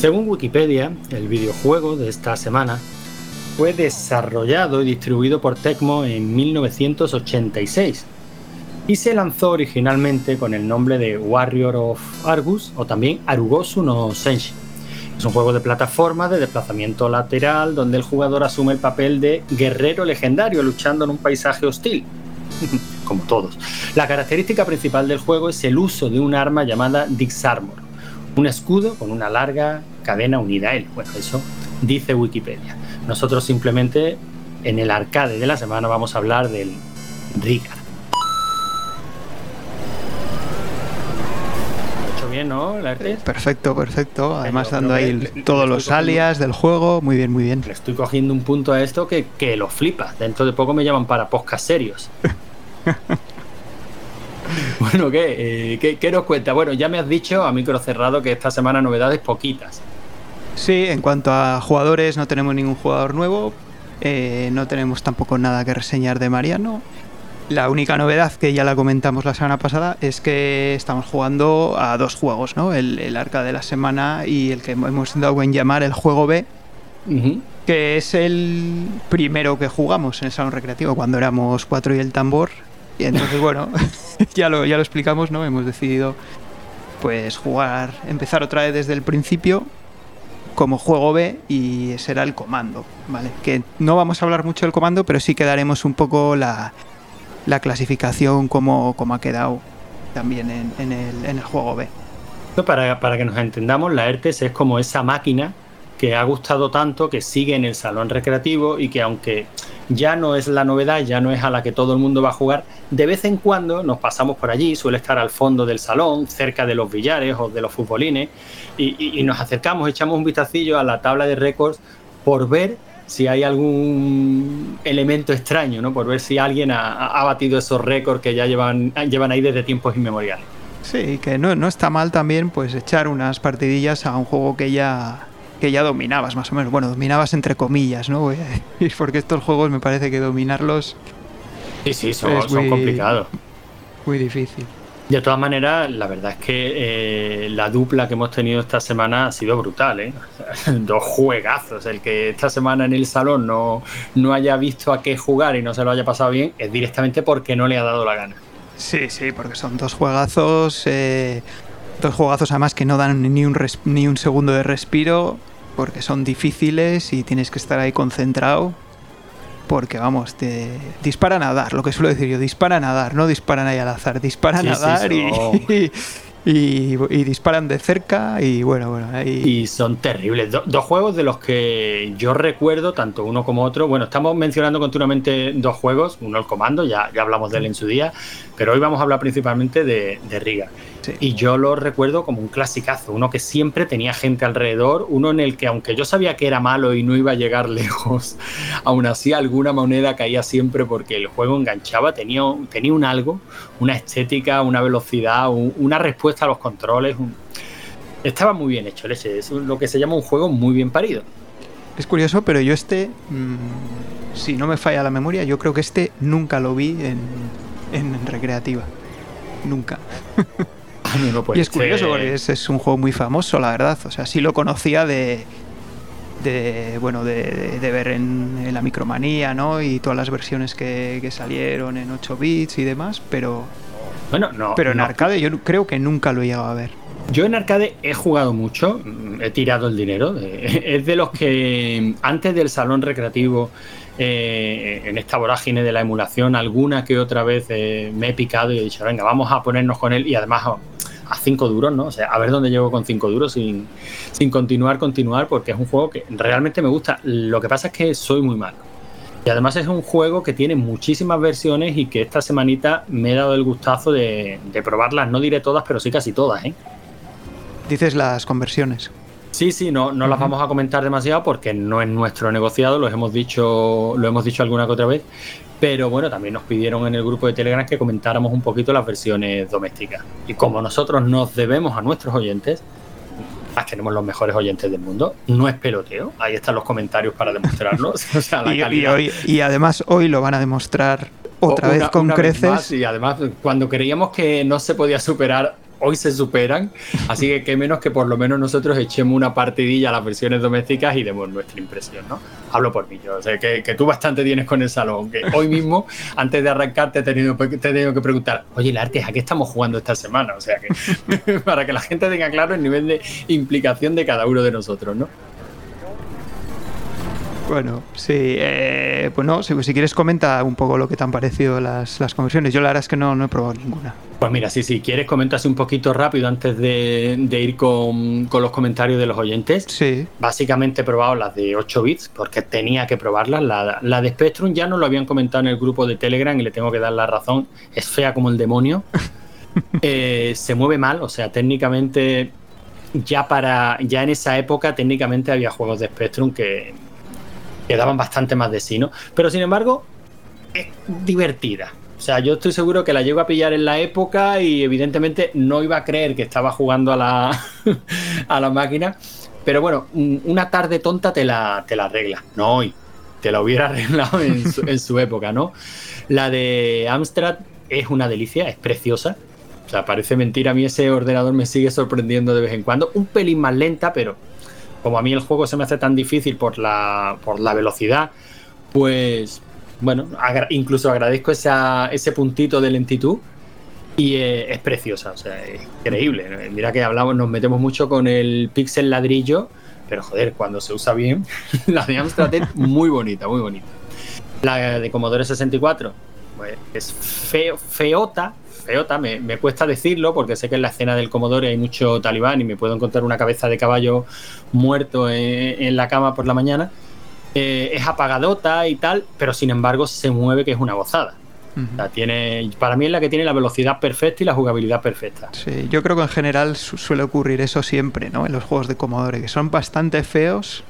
Según Wikipedia, el videojuego de esta semana fue desarrollado y distribuido por Tecmo en 1986 y se lanzó originalmente con el nombre de Warrior of Argus o también Arugosu no Senshi. Es un juego de plataforma de desplazamiento lateral donde el jugador asume el papel de guerrero legendario luchando en un paisaje hostil. Como todos. La característica principal del juego es el uso de un arma llamada Dix Armor, un escudo con una larga cadena unida a él. Bueno, eso dice Wikipedia. Nosotros simplemente en el arcade de la semana vamos a hablar del bien, ¿no? Perfecto, perfecto. Además dando ahí todos los alias del juego. Muy bien, muy bien. Le estoy cogiendo un punto a esto que, que lo flipa. Dentro de poco me llaman para podcast serios. bueno, ¿qué? Eh, ¿qué? ¿qué, nos cuenta? Bueno, ya me has dicho a micro cerrado que esta semana novedades poquitas. Sí, en cuanto a jugadores no tenemos ningún jugador nuevo. Eh, no tenemos tampoco nada que reseñar de Mariano. La única novedad que ya la comentamos la semana pasada es que estamos jugando a dos juegos, ¿no? El, arca de la semana y el que hemos dado en llamar el juego B, que es el primero que jugamos en el salón recreativo cuando éramos cuatro y el tambor. Y entonces, bueno, ya lo, ya lo explicamos, ¿no? Hemos decidido pues jugar, empezar otra vez desde el principio como juego B y será el comando, ¿vale? Que no vamos a hablar mucho del comando, pero sí que daremos un poco la, la clasificación como, como ha quedado también en, el, en el, juego B. Para, para, que nos entendamos, la ERTES es como esa máquina que ha gustado tanto, que sigue en el salón recreativo y que aunque ya no es la novedad, ya no es a la que todo el mundo va a jugar, de vez en cuando nos pasamos por allí, suele estar al fondo del salón, cerca de los billares o de los futbolines, y, nos acercamos, echamos un vistacillo a la tabla de récords por ver si hay algún elemento extraño, ¿no? Por ver si alguien ha, batido esos récords que ya llevan, llevan ahí desde tiempos inmemoriales. Sí, que no, no está mal también pues echar unas partidillas a un juego que ya que ya dominabas más o menos. Bueno, dominabas entre comillas, ¿no? Porque estos juegos me parece que dominarlos Sí, sí, son, son complicados. Muy difícil. De todas maneras, la verdad es que eh, la dupla que hemos tenido esta semana ha sido brutal, ¿eh? Dos juegazos. El que esta semana en el salón no, no haya visto a qué jugar y no se lo haya pasado bien es directamente porque no le ha dado la gana. Sí, sí, porque son dos juegazos. Eh, dos juegazos además que no dan ni un, ni un segundo de respiro porque son difíciles y tienes que estar ahí concentrado porque vamos, te disparan a dar, lo que suelo decir yo, disparan a dar, no disparan ahí al azar, disparan a dar y, y, disparan de cerca y bueno, bueno. Ahí... Y son terribles. dos juegos de los que yo recuerdo, tanto uno como otro. Bueno, estamos mencionando continuamente dos juegos, uno el comando, ya, ya hablamos de él en su día, pero hoy vamos a hablar principalmente de, de Riga. Y yo lo recuerdo como un clasicazo, uno que siempre tenía gente alrededor, uno en el que aunque yo sabía que era malo y no iba a llegar lejos, aún así alguna moneda caía siempre porque el juego enganchaba, tenía, un algo, una estética, una velocidad, una respuesta a los controles. Estaba muy bien hecho, es lo que se llama un juego muy bien parido. Es curioso, pero yo este, mm, si no me falla la memoria, yo creo que este nunca lo vi en, en recreativa. Nunca. y es curioso porque es, un juego muy famoso, la verdad. O sea, sí lo conocía de, de bueno de, ver en, la micromanía, ¿no? Y todas las versiones que, salieron en 8 bits y demás, pero bueno, no. Pero en arcade yo creo que nunca lo he llegado a ver. Yo en arcade he jugado mucho, he tirado el dinero. Es de los que antes del salón recreativo, eh, en esta vorágine de la emulación, alguna que otra vez eh, me he picado y he dicho, venga, vamos a ponernos con él. Y además a cinco duros, ¿no? O sea, a ver dónde llego con cinco duros sin, sin continuar, continuar, porque es un juego que realmente me gusta. Lo que pasa es que soy muy malo. Y además es un juego que tiene muchísimas versiones y que esta semanita me he dado el gustazo de, probarlas. No diré todas, pero sí casi todas, ¿eh? Dices las conversiones. Sí, sí, no, no las vamos a comentar demasiado porque no es nuestro negociado, lo hemos dicho, lo hemos dicho alguna que otra vez. Pero bueno, también nos pidieron en el grupo de Telegram que comentáramos un poquito las versiones domésticas. Y como nosotros nos debemos a nuestros oyentes, tenemos los mejores oyentes del mundo. No es peloteo. Ahí están los comentarios para demostrarlo. y, además hoy lo van a demostrar otra vez con creces. y además, cuando creíamos que no se podía superar hoy se superan, así que qué menos que por lo menos nosotros echemos una partidilla a las versiones domésticas y demos nuestra impresión, ¿no? Hablo por mí, yo o sea, que, tú bastante tienes con el salón, que hoy mismo, antes de arrancar, te he tenido, te he que preguntar, oye, Lartes, ¿a qué estamos jugando esta semana? O sea, que para que la gente tenga claro el nivel de implicación de cada uno de nosotros, ¿no? Bueno, sí. Eh, pues no, si, quieres comenta un poco lo que te han parecido las, las conversiones. Yo la verdad es que no, no he probado ninguna. Pues mira, sí, si quieres comentas un poquito rápido antes de, ir con, los comentarios de los oyentes. Sí. Básicamente he probado las de 8 bits porque tenía que probarlas. La, de Spectrum ya no lo habían comentado en el grupo de Telegram y le tengo que dar la razón. Es fea como el demonio. Eh, se mueve mal, o sea, técnicamente ya para ya en esa época técnicamente había juegos de Spectrum que que daban bastante más de sí, ¿no? Pero sin embargo, es divertida. O sea, yo estoy seguro que la llego a pillar en la época y evidentemente no iba a creer que estaba jugando a la, a la máquina. Pero bueno, una tarde tonta te la, te la arregla. No hoy. Te la hubiera arreglado en su, en su época, ¿no? La de Amstrad es una delicia, es preciosa. O sea, parece mentira. A mí ese ordenador me sigue sorprendiendo de vez en cuando. Un pelín más lenta, pero como a mí el juego se me hace tan difícil por la, por la velocidad, pues bueno, incluso agradezco ese puntito de lentitud y es preciosa, o sea, es increíble. Mira que hablamos, nos metemos mucho con el pixel ladrillo, pero joder, cuando se usa bien, la de Amstrad es muy bonita, muy bonita. La de Commodore 64, pues es feo, feota, feota, me, cuesta decirlo porque sé que en la escena del Comodore hay mucho talibán y me puedo encontrar una cabeza de caballo muerto en, la cama por la mañana. Eh, es apagadota y tal, pero sin embargo se mueve que es una gozada. tiene, para mí es la que tiene la velocidad perfecta y la jugabilidad perfecta. Sí, yo creo que en general suele ocurrir eso siempre, ¿no? En los juegos de Commodore, que son bastante feos,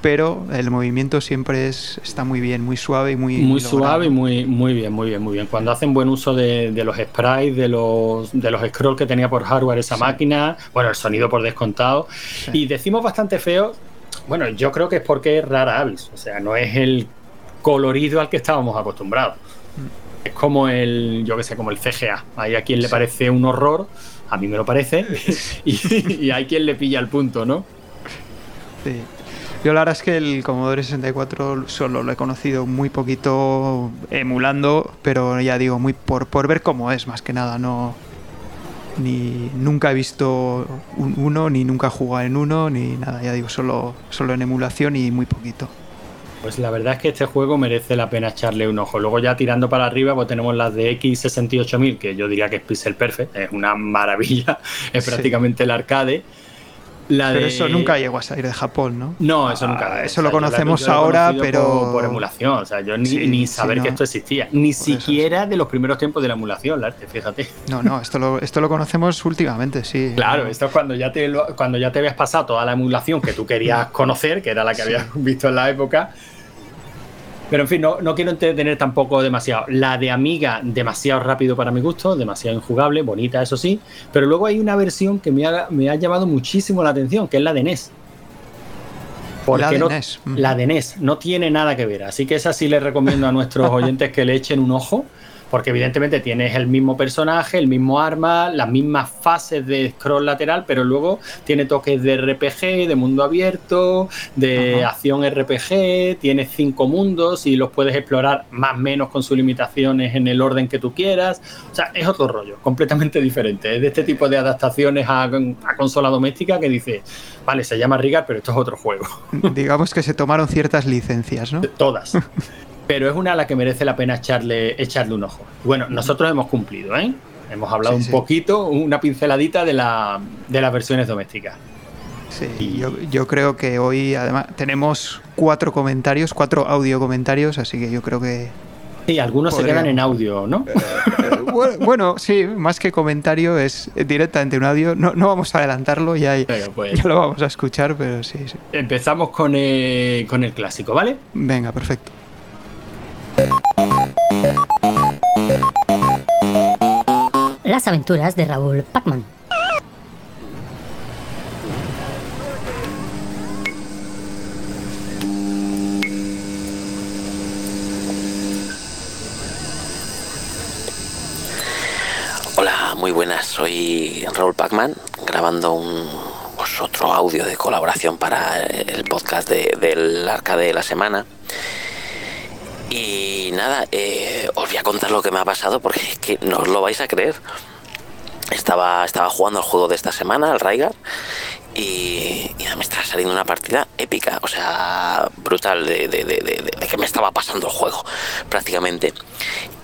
pero el movimiento siempre es, está muy bien, muy suave y muy. Muy suave y muy, muy bien, muy bien, muy bien. Cuando hacen buen uso de, los sprites, de los, de los scrolls que tenía por hardware esa máquina, bueno, el sonido por descontado. Y decimos bastante feo, bueno, yo creo que es porque es rara avis, o sea, no es el colorido al que estábamos acostumbrados. Mm. Es como el, yo que sé, como el CGA. Hay a quien le parece un horror, a mí me lo parece, y, y hay quien le pilla el punto, ¿no? Sí. Yo la verdad es que el Commodore 64 solo lo he conocido muy poquito emulando, pero ya digo, muy por, por ver cómo es, más que nada, no ni nunca he visto uno, ni nunca he jugado en uno, ni nada, ya digo, solo, solo en emulación y muy poquito. Pues la verdad es que este juego merece la pena echarle un ojo. Luego ya tirando para arriba, pues tenemos las de X68000, que yo diría que es Pixel Perfect, es una maravilla, es prácticamente el arcade. Pero eso nunca llegó a salir de Japón, ¿no? No, eso nunca. Eso lo conocemos ahora, pero. Por, emulación, o sea, yo ni, saber que esto existía. Ni siquiera de los primeros tiempos de la emulación, fíjate. No, no, esto lo, esto lo conocemos últimamente, sí. Claro, esto es cuando ya, te, cuando ya te habías pasado toda la emulación que tú querías conocer, que era la que habías visto en la época pero en fin, no, no quiero entretener tampoco demasiado. La de Amiga, demasiado rápido para mi gusto, demasiado injugable, bonita, eso sí. Pero luego hay una versión que me ha, me ha llamado muchísimo la atención, que es la de NES. la de NES. La de NES no tiene nada que ver. Así que esa sí les recomiendo a nuestros oyentes que le echen un ojo porque evidentemente tienes el mismo personaje, el mismo arma, las mismas fases de scroll lateral, pero luego tiene toques de RPG, de mundo abierto, de acción RPG, tienes cinco mundos y los puedes explorar más o menos con sus limitaciones en el orden que tú quieras. O sea, es otro rollo, completamente diferente. Es de este tipo de adaptaciones a, a consola doméstica que dice, vale, se llama Rigar, pero esto es otro juego. Digamos que se tomaron ciertas licencias, ¿no? Todas pero es una a la que merece la pena echarle, echarle un ojo. Bueno, nosotros hemos cumplido, ¿eh? Hemos hablado un poquito, una pinceladita de, la, de las versiones domésticas. Sí, yo, creo que hoy además tenemos cuatro comentarios, cuatro audio comentarios, así que yo creo que... Sí, algunos se quedan en audio, ¿no? bueno, sí, más que comentario es directamente un audio. No, no vamos a adelantarlo, ya, pues. ya lo vamos a escuchar, pero sí, sí. Empezamos con, con el clásico, ¿vale? Venga, perfecto. Las aventuras de Raúl Pacman. Hola, muy buenas. Soy Raúl Pacman grabando un pues, otro audio de colaboración para el podcast de, del arcade de la semana. Y nada, eh, os voy a contar lo que me ha pasado porque es que no os lo vais a creer. Estaba, estaba jugando el juego de esta semana, el Raigar, y, me estaba saliendo una partida épica, o sea, brutal, de, de, que me estaba pasando el juego, prácticamente.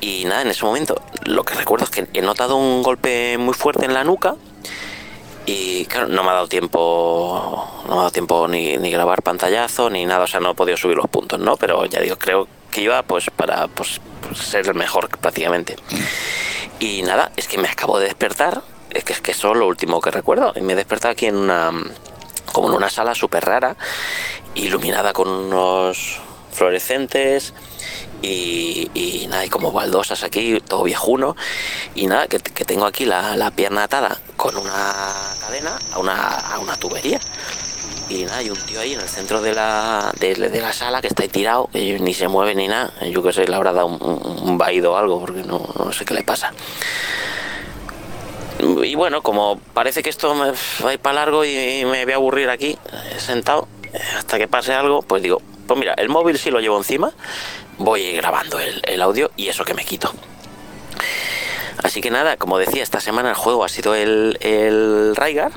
Y nada, en ese momento, lo que recuerdo es que he notado un golpe muy fuerte en la nuca, y claro, no me ha dado tiempo, no me ha dado tiempo ni, ni, grabar pantallazo ni nada, o sea, no he podido subir los puntos, ¿no? Pero ya digo, creo que iba pues para pues, pues ser el mejor prácticamente. Y nada, es que me acabo de despertar, es que es que eso es lo último que recuerdo, y me he despertado aquí en una como en una sala súper rara, iluminada con unos fluorescentes y, nada, y como baldosas aquí, todo viejuno. Y nada, que, tengo aquí la, pierna atada con una cadena a una, tubería. Y nada, hay un tío ahí en el centro de la, de, la sala que está ahí tirado, que ni se mueve ni nada. Yo que sé, le habrá dado un, vaído o algo, porque no, no sé qué le pasa y bueno, como parece que esto me va a ir para largo y me voy a aburrir aquí, sentado, hasta que pase algo, pues digo, pues mira, el móvil sí lo llevo encima, voy grabando el, audio y eso que me quito. Así que nada, como decía, esta semana el juego ha sido el, el Raigar.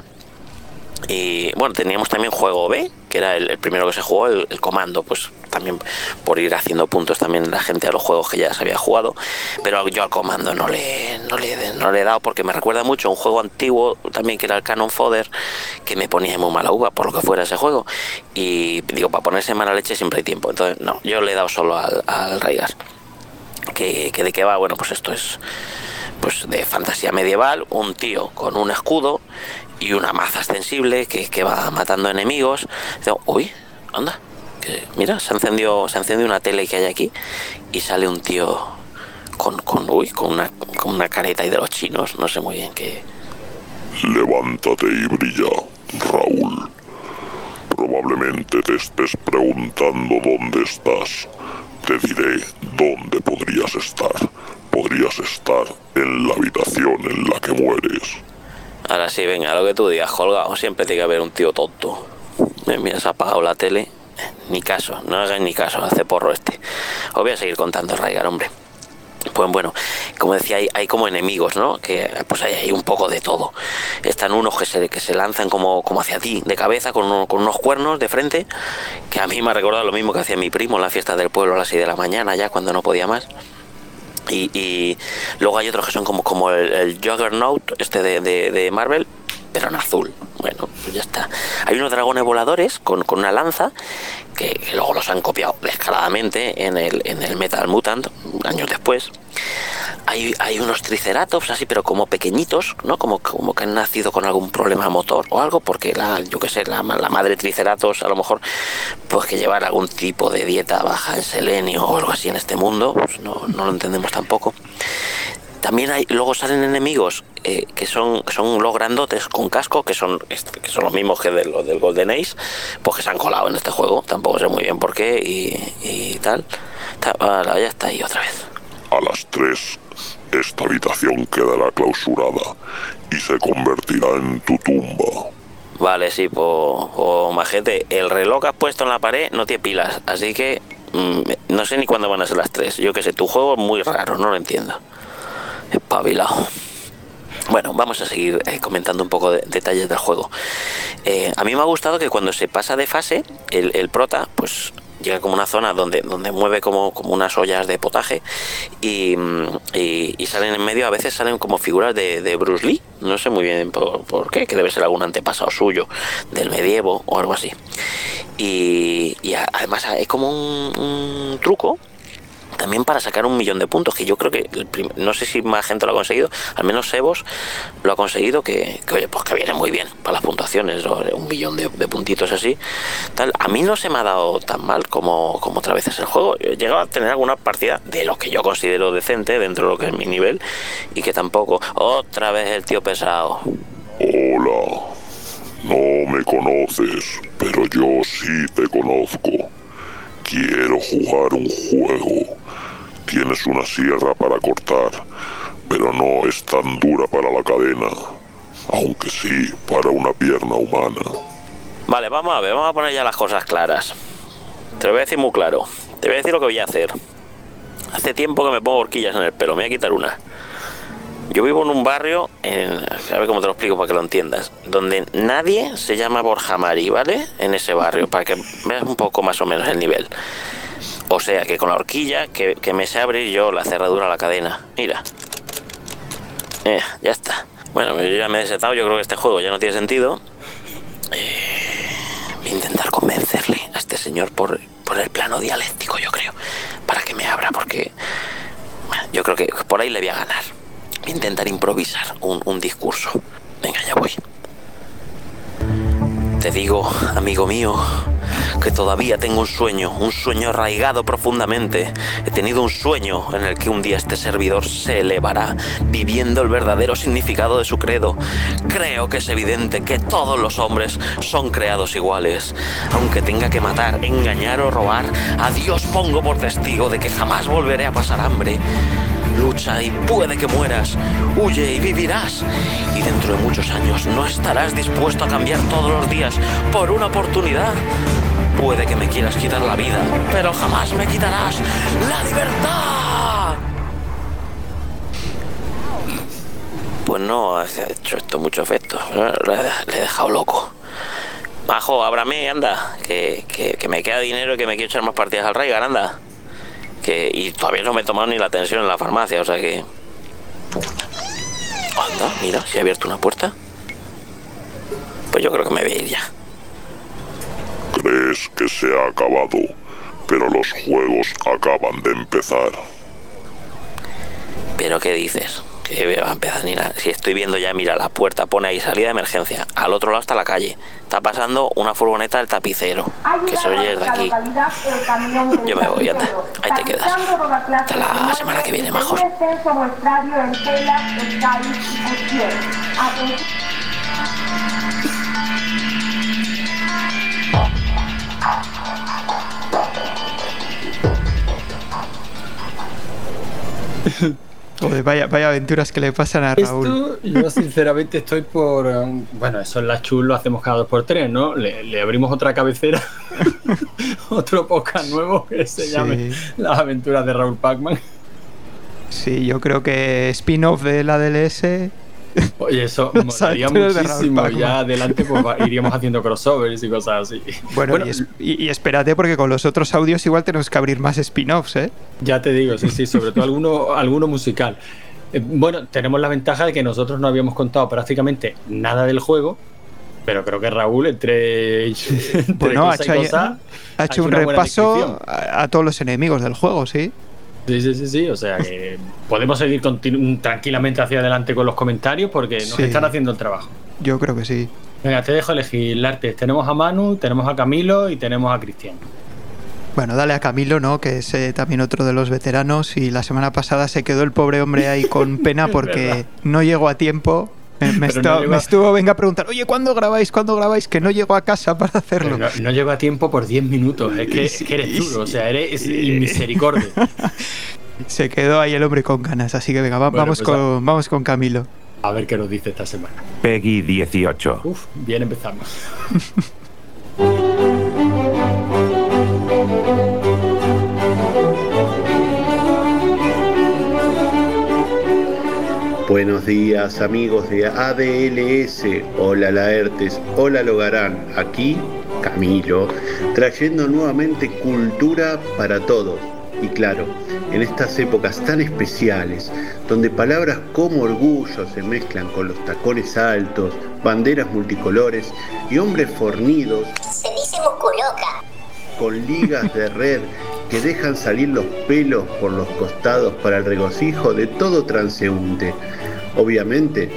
Y bueno, teníamos también juego B, que era el, primero que se jugó, el, comando, pues también por ir haciendo puntos también la gente a los juegos que ya se había jugado, pero yo al comando no le, no le, no le he dado porque me recuerda mucho a un juego antiguo también que era el Canon Fodder, que me ponía muy mala uva por lo que fuera ese juego, y digo, para ponerse mala leche siempre hay tiempo, entonces no, yo le he dado solo al, al Raigar. Que, que de qué va, bueno, pues esto es pues de fantasía medieval, un tío con un escudo y una maza extensible que, que va matando enemigos. uy, anda, mira, se encendió, se una tele que hay aquí y sale un tío con, con, uy, con, una, con una careta y de los chinos, no sé muy bien qué. Levántate y brilla, Raúl. Probablemente te estés preguntando dónde estás. Te diré dónde podrías estar. Podrías estar en la habitación en la que mueres. Ahora sí, venga, lo que tú digas, colgado. Siempre tiene que haber un tío tonto. Mira, se ha apagado la tele. Ni caso, no hagáis ni caso, hace porro este. Os voy a seguir contando, Raigar, hombre. Pues bueno, como decía, hay, como enemigos, ¿no? Que pues hay, un poco de todo. Están unos que se, que se lanzan como, como hacia ti, de cabeza, con, con unos cuernos de frente, que a mí me ha recordado lo mismo que hacía mi primo en la fiesta del pueblo a las 6 de la mañana, ya cuando no podía más. Y, luego hay otros que son como, como el, Juggernaut, este de, de, Marvel, pero en azul. Bueno, pues ya está. Hay unos dragones voladores con, con una lanza que, luego los han copiado descaradamente en el, en el Metal Mutant años después. Hay, hay, unos triceratops así, pero como pequeñitos, ¿no? Como, como que han nacido con algún problema motor o algo, porque la, yo qué sé, la, la madre triceratops a lo mejor, pues que llevar algún tipo de dieta baja en selenio o algo así en este mundo, pues no, no lo entendemos tampoco. También hay, luego salen enemigos eh, que son son los grandotes con casco, que son que son los mismos que de los del Golden Ace, pues que se han colado en este juego. Tampoco sé muy bien por qué y, tal. ya está ahí otra vez. A las 3 esta habitación quedará clausurada y se convertirá en tu tumba. Vale, sí, pues, pues majete, el reloj que has puesto en la pared no tiene pilas, así que mm, no sé ni cuándo van a ser las 3. Yo que sé, tu juego es muy raro, no lo entiendo espabilado. Bueno, vamos a seguir eh, comentando un poco de detalles del juego. Eh, a mí me ha gustado que cuando se pasa de fase, el, prota, pues llega como una zona donde, donde mueve como, como unas ollas de potaje y, y, salen en medio, a veces salen como figuras de, Bruce Lee, no sé muy bien por, qué, que debe ser algún antepasado suyo del medievo o algo así. Y, además hay como un truco también para sacar un millón de puntos, que yo creo que no sé si más gente lo ha conseguido, al menos Sebos lo ha conseguido, que, oye, pues que viene muy bien para las puntuaciones, un millón de, puntitos así. Tal. A mí no se me ha dado tan mal como, como otra vez es el juego. He llegado a tener alguna partida de lo que yo considero decente dentro de lo que es mi nivel y que tampoco. Otra vez el tío pesado. Hola, no me conoces, pero yo sí te conozco. Quiero jugar un juego Tienes una sierra para cortar. pero no es tan dura para la cadena, aunque sí para una pierna humana. Vale, vamos a ver, vamos a poner ya las cosas claras. Te lo voy a decir muy claro. Te voy a decir lo que voy a hacer. Hace tiempo que me pongo horquillas en el pelo, me voy a quitar una. Yo vivo en un barrio, en, a ver cómo te lo explico para que lo entiendas, donde nadie se llama Borja Mari, ¿vale? En ese barrio, para que veas un poco más o menos el nivel. O sea que con la horquilla, que, que me sé abrir yo la cerradura a la cadena. Mira. Eh, ya está. Bueno, yo ya me he desetado, yo creo que este juego ya no tiene sentido. Eh, voy a intentar convencerle a este señor por, por el plano dialéctico, yo creo, para que me abra, porque yo creo que por ahí le voy a ganar. Intentar improvisar un, un discurso. Venga, ya voy. Te digo, amigo mío, que todavía tengo un sueño, un sueño arraigado profundamente. He tenido un sueño en el que un día este servidor se elevará, viviendo el verdadero significado de su credo. Creo que es evidente que todos los hombres son creados iguales. Aunque tenga que matar, engañar o robar, a Dios pongo por testigo de que jamás volveré a pasar hambre. Lucha y puede que mueras. Huye y vivirás. Y dentro de muchos años no estarás dispuesto a cambiar todos los días por una oportunidad. Puede que me quieras quitar la vida, pero jamás me quitarás la libertad. Pues no ha hecho esto mucho efecto. Le he dejado loco. Majo, ábrame, anda. Que, que, me queda dinero y que me quiero echar más partidas al Raigar, anda. Que, y todavía no me he tomado ni la atención en la farmacia, o sea que. Anda, mira, si he abierto una puerta. Pues yo creo que me voy a ir ya. Crees que se ha acabado, pero los juegos acaban de empezar. ¿Pero qué dices? Que va a empezar nada. Si estoy viendo ya, mira, la puerta pone ahí salida de emergencia. Al otro lado está la calle. Está pasando una furgoneta del tapicero. Que se oye desde aquí. Yo me voy, anda. Ahí te quedas. Hasta la semana que viene, mejor. Joder, vaya, vaya aventuras que le pasan a Raúl. Esto, yo sinceramente estoy por. um, Bueno, eso en la chul lo hacemos cada dos por tres, ¿no? Le, le abrimos otra cabecera, otro podcast nuevo que se Sí. llame Las aventuras de Raúl Pacman. Sí, yo creo que spin-off de la DLS. Oye, eso molaría muchísimo. Ya adelante pues, iríamos haciendo crossovers y cosas así. Bueno, y, es- y- y espérate porque con los otros audios igual tenemos que abrir más spin-offs, ¿eh? Ya te digo, sí, sí, sobre todo alguno, alguno musical. Eh, bueno, tenemos la ventaja de que nosotros no habíamos contado prácticamente nada del juego, pero creo que Raúl, entre, entre Bueno, ha cosa y hecho, cosa, ha hecho un repaso a todos los enemigos del juego, sí. Sí, sí, sí, sí, o sea que podemos seguir continu- tranquilamente hacia adelante con los comentarios porque nos Sí. están haciendo el trabajo. Yo creo que sí. Venga, te dejo elegir Lartes. Tenemos a Manu, tenemos a Camilo y tenemos a Cristian. Bueno, dale a Camilo, ¿no? Que es eh, también otro de los veteranos y la semana pasada se quedó el pobre hombre ahí con pena porque no llegó a tiempo. Me, me Pero estu- no llegó me estuvo, venga a preguntar, oye, ¿cuándo grabáis? ¿Cuándo grabáis? Que no llego a casa para hacerlo. No, no llego a tiempo por 10 minutos. Es que, es que eres duro, o sea, eres inmisericordia. Se quedó ahí el hombre con ganas, así que venga, va- Bueno, vamos, pues con, vamos con Camilo. A ver qué nos dice esta semana. Peggy 18. Uf, bien empezamos. Buenos días amigos de ADLS, hola Laertes, hola Logarán, aquí Camilo, trayendo nuevamente cultura para todos. Y claro, en estas épocas tan especiales, donde palabras como orgullo se mezclan con los tacones altos, banderas multicolores y hombres fornidos Se dice musculoca. con ligas de red que dejan salir los pelos por los costados para el regocijo de todo transeúnte. Obviamente,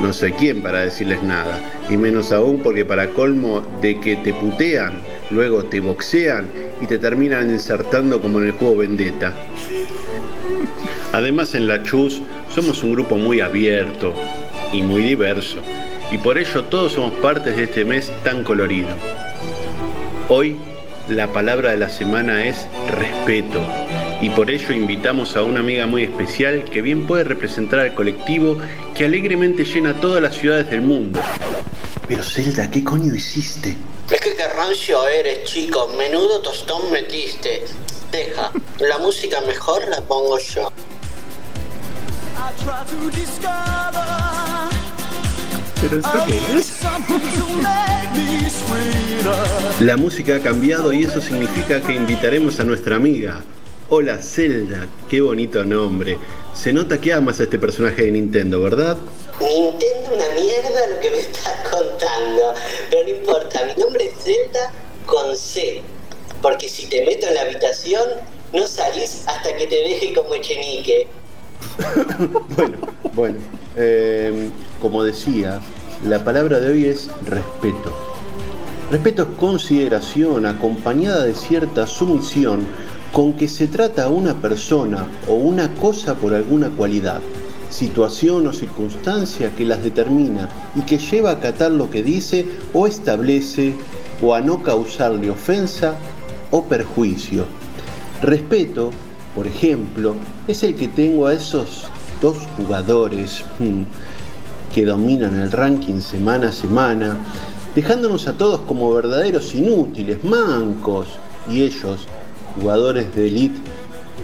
no soy quien para decirles nada, y menos aún porque para colmo de que te putean, luego te boxean y te terminan insertando como en el juego Vendetta. Además en la Chus somos un grupo muy abierto y muy diverso, y por ello todos somos partes de este mes tan colorido. Hoy la palabra de la semana es respeto Y por ello invitamos a una amiga muy especial que bien puede representar al colectivo que alegremente llena todas las ciudades del mundo. Pero Zelda, ¿qué coño hiciste? Es que qué rancio eres, chico. Menudo tostón metiste. Deja, la música mejor la pongo yo. ¿Pero esto qué es? La música ha cambiado y eso significa que invitaremos a nuestra amiga. Hola Zelda, qué bonito nombre. Se nota que amas a este personaje de Nintendo, ¿verdad? Nintendo una mierda lo que me estás contando. Pero no importa, mi nombre es Zelda con C. Porque si te meto en la habitación, no salís hasta que te deje como Echenique. Bueno, bueno. eh, como decía, la palabra de hoy es respeto. Respeto es consideración acompañada de cierta sumisión con que se trata a una persona o una cosa por alguna cualidad, situación o circunstancia que las determina y que lleva a acatar lo que dice o establece o a no causarle ofensa o perjuicio. Respeto, por ejemplo, es el que tengo a esos dos jugadores hmm, que dominan el ranking semana a semana, dejándonos a todos como verdaderos inútiles, mancos, y ellos, jugadores de elite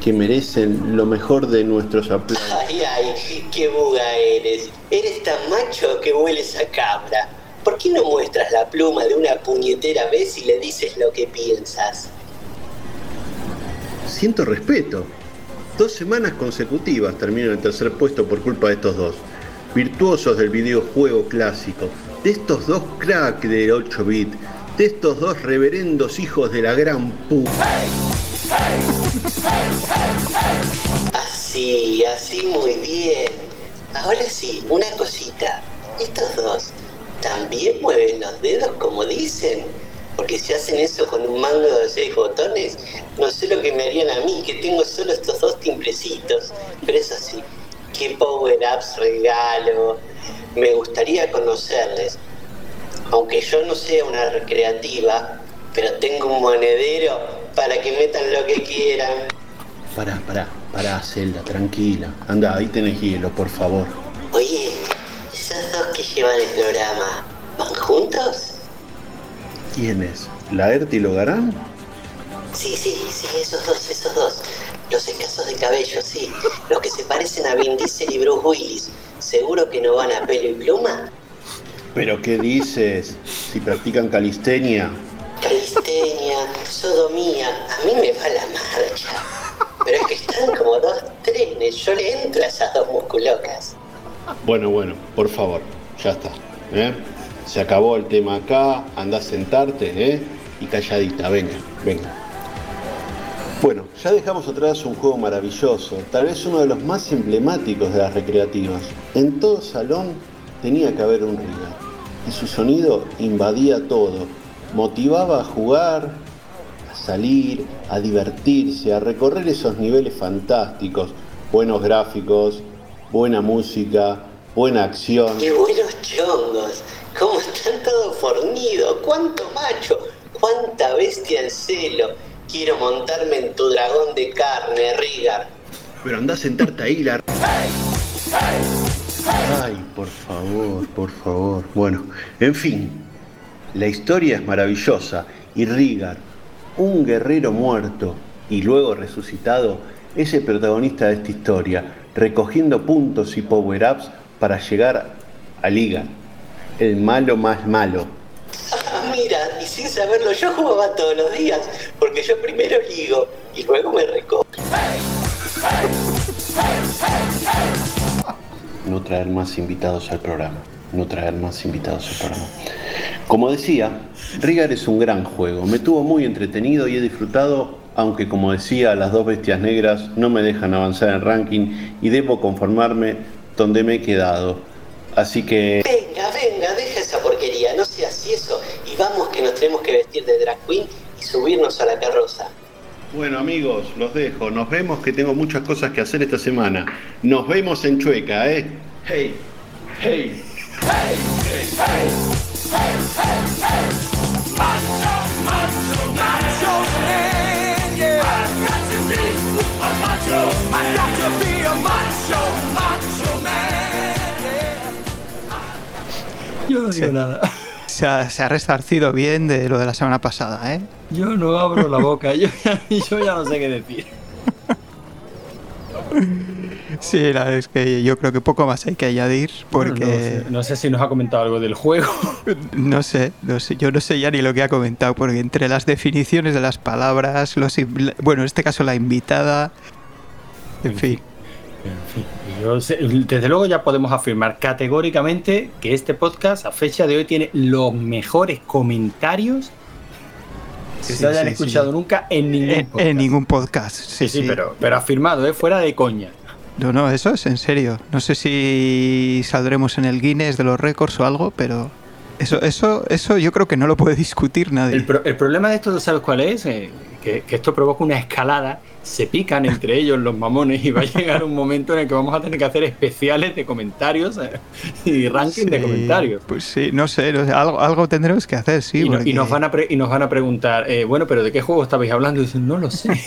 que merecen lo mejor de nuestros aplausos. Ay, ay, qué buga eres. Eres tan macho que hueles a cabra. ¿Por qué no muestras la pluma de una puñetera vez y le dices lo que piensas? Siento respeto. Dos semanas consecutivas termino en el tercer puesto por culpa de estos dos. Virtuosos del videojuego clásico. De estos dos crack del 8 bit. De estos dos reverendos hijos de la gran pu... Así, así muy bien. Ahora sí, una cosita. Estos dos también mueven los dedos como dicen. Porque si hacen eso con un mango de seis botones, no sé lo que me harían a mí, que tengo solo estos dos timbrecitos. Pero eso sí, qué power-ups regalo. Me gustaría conocerles. Aunque yo no sea una recreativa, pero tengo un monedero para que metan lo que quieran. Pará, pará, pará, Zelda, tranquila. Anda, ahí tenés hielo, por favor. Oye, esos dos que llevan el programa, ¿van juntos? ¿Quién es? ¿Laerte y Logarán? Sí, sí, sí, esos dos, esos dos. Los escasos de cabello, sí. Los que se parecen a Vin Diesel y Bruce Willis. ¿Seguro que no van a pelo y pluma? ¿Pero qué dices? Si practican calistenia. Calistenia, sodomía, a mí me va la marcha. Pero es que están como dos trenes, yo le entro a esas dos musculocas. Bueno, bueno, por favor, ya está. ¿eh? Se acabó el tema acá, anda a sentarte, ¿eh? Y calladita, venga, venga. Bueno, ya dejamos atrás un juego maravilloso, tal vez uno de los más emblemáticos de las recreativas. En todo salón tenía que haber un Riga, y su sonido invadía todo, motivaba a jugar, a salir, a divertirse, a recorrer esos niveles fantásticos, buenos gráficos, buena música, buena acción. ¡Qué buenos chongos! ¿Cómo están todos fornidos? ¿Cuánto macho? ¿Cuánta bestia en celo? Quiero montarme en tu dragón de carne, Rigar. Pero anda a sentarte ahí, la... Ay, por favor, por favor. Bueno, en fin, la historia es maravillosa y Rigar, un guerrero muerto y luego resucitado, es el protagonista de esta historia, recogiendo puntos y power-ups para llegar a Liga, el malo más malo. Ah, mira, y sin saberlo yo jugaba todos los días, porque yo primero ligo y luego me recojo. no traer más invitados al programa. No traer más invitados al programa. Como decía, Rigar es un gran juego. Me tuvo muy entretenido y he disfrutado, aunque como decía, las dos bestias negras no me dejan avanzar en el ranking y debo conformarme donde me he quedado. Así que... Venga, venga, deja esa porquería, no seas eso. Y vamos que nos tenemos que vestir de drag queen subirnos a la carroza. Bueno amigos, los dejo. Nos vemos que tengo muchas cosas que hacer esta semana. Nos vemos en Chueca, ¿eh? Hey, hey, hey, hey, hey, hey, hey, to be a macho, man. Yo no digo nada. Se ha, se ha bien de lo de la semana pasada, ¿eh? Yo no abro la boca. Yo ya, yo ya no sé qué decir. Sí, la verdad es que yo creo que poco más hay que añadir Bueno, porque no, sé, no sé si nos ha comentado algo del juego. no sé, no sé, yo no sé ya ni lo que ha comentado porque entre las definiciones de las palabras, los bueno, en este caso la invitada, en fin, En fin, yo sé- desde luego ya podemos afirmar categóricamente que este podcast a fecha de hoy tiene los mejores comentarios que Sí, se hayan sí, escuchado sí. nunca en ningún podcast. en ningún podcast. Sí, Sí, sí, sí. pero, pero afirmado, ¿eh? fuera de coña. No, no, eso es en serio. No sé si saldremos en el Guinness de los récords o algo, pero eso, eso, eso yo creo que no lo puede discutir nadie. El, pro- el problema de esto, ¿sabes cuál es? Eh, que, que esto provoca una escalada, se pican entre ellos los mamones y va a llegar un momento en el que vamos a tener que hacer especiales de comentarios eh, y ranking de comentarios. Pues sí, no sé, no sé, algo, algo tendremos que hacer, sí. y, no- y nos van a pre- y nos van a preguntar, eh, bueno, pero ¿de qué juego estabais hablando? Y dicen, no lo sé.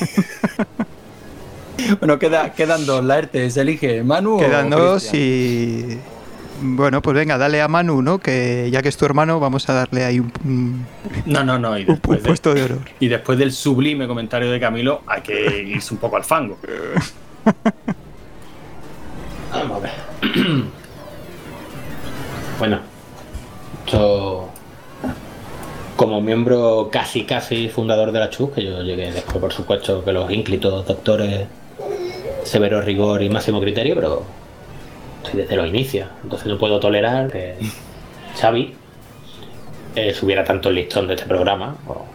bueno, queda, quedan dos. Laerte, ¿se elige Manu Quedan o dos y. Bueno, pues venga, dale a Manu, ¿no? Que ya que es tu hermano, vamos a darle ahí un, un- No, no, no. Y un después, de- puesto de honor. y después del sublime comentario de Camilo, hay que irse un poco al fango. Vamos a ver. bueno, yo como miembro casi casi fundador de la CHUS, que yo llegué después por supuesto que los ínclitos doctores severo rigor y máximo criterio, pero soy desde los inicios, entonces no puedo tolerar que Xavi eh, subiera tanto el listón de este programa. O,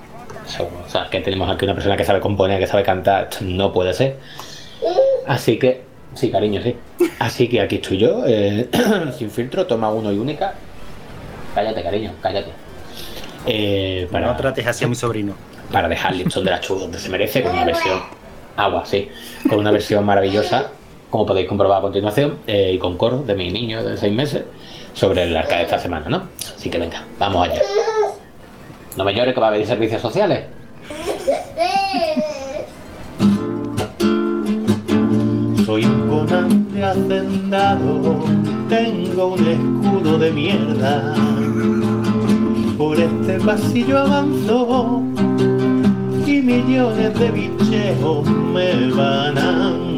sea, que tenemos aquí una persona que sabe componer, que sabe cantar, esto no puede ser. Así que, sí, cariño, sí. Así que aquí estoy yo, eh, sin filtro, toma uno y única. Cállate, cariño, cállate. Eh, para, No trates así a mi sobrino. para dejar el listón de la Chu donde se merece, con una versión agua, sí, con una versión maravillosa, como podéis comprobar a continuación, eh, y con coro de mi niño de seis meses, sobre el arca de esta semana, ¿no? Así que venga, vamos allá. No me llores que va a haber servicios sociales. Soy un Conan de hacendado, tengo un escudo de mierda. Por este pasillo avanzo y millones de bicheos me van a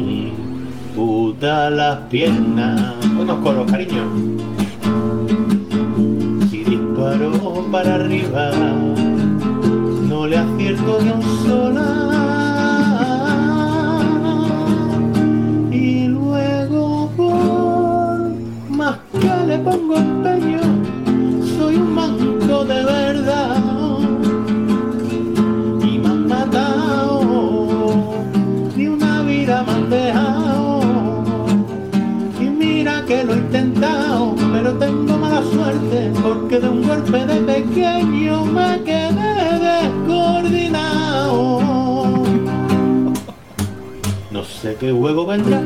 puta las piernas. Unos coros, cariño. Si disparo para arriba, no le acierto ni un sola. Y luego por más que le pongo empeño, soy un manco de verdad. Y me han matado, ni una vida me. Y que lo he intentado, pero tengo mala suerte, porque de un golpe de pequeño me quedé descoordinado. No sé qué juego vendrá,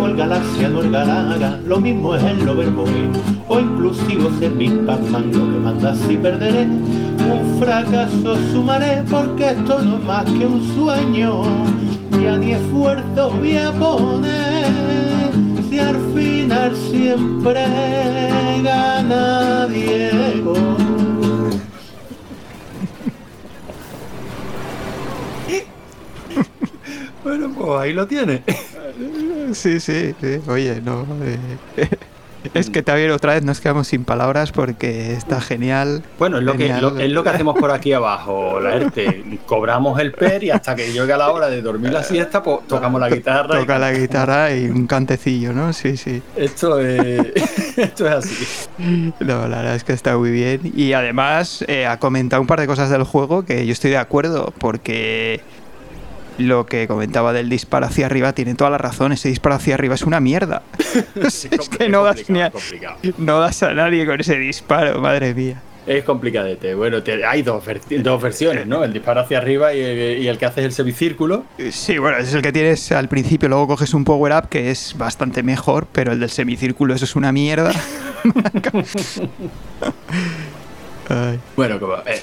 o el Galaxia o el Galaga, lo mismo es el Overboy, o inclusive ser Big Pac-Man, lo que manda si perderé, un fracaso sumaré, porque esto no es más que un sueño, ya ni esfuerzo voy a poner, si al final siempre gana Diego. Bueno, pues ahí lo tiene. Sí, sí, sí. Oye, no. eh, es que también otra vez nos quedamos sin palabras porque está genial. Bueno, es lo, que, lo- es lo que hacemos por aquí abajo, la ERTE. Cobramos el PER y hasta que llegue la hora de dormir la siesta, pues tocamos la guitarra. y- Toca la guitarra y un cantecillo, ¿no? Sí, sí. Esto es, esto es así. No, la verdad es que está muy bien. Y además eh, ha comentado un par de cosas del juego que yo estoy de acuerdo, porque lo que comentaba del disparo hacia arriba tiene toda la razón. Ese disparo hacia arriba es una mierda. es que no das, ni a, no das a nadie con ese disparo, madre mía. Es complicadete. Bueno, te- hay dos, dos versiones, ¿no? El disparo hacia arriba y el, y el que hace es el semicírculo. Sí, bueno, ese es el que tienes al principio, luego coges un power up que es bastante mejor, pero el del semicírculo eso es una mierda. Ay. Bueno, como, eh,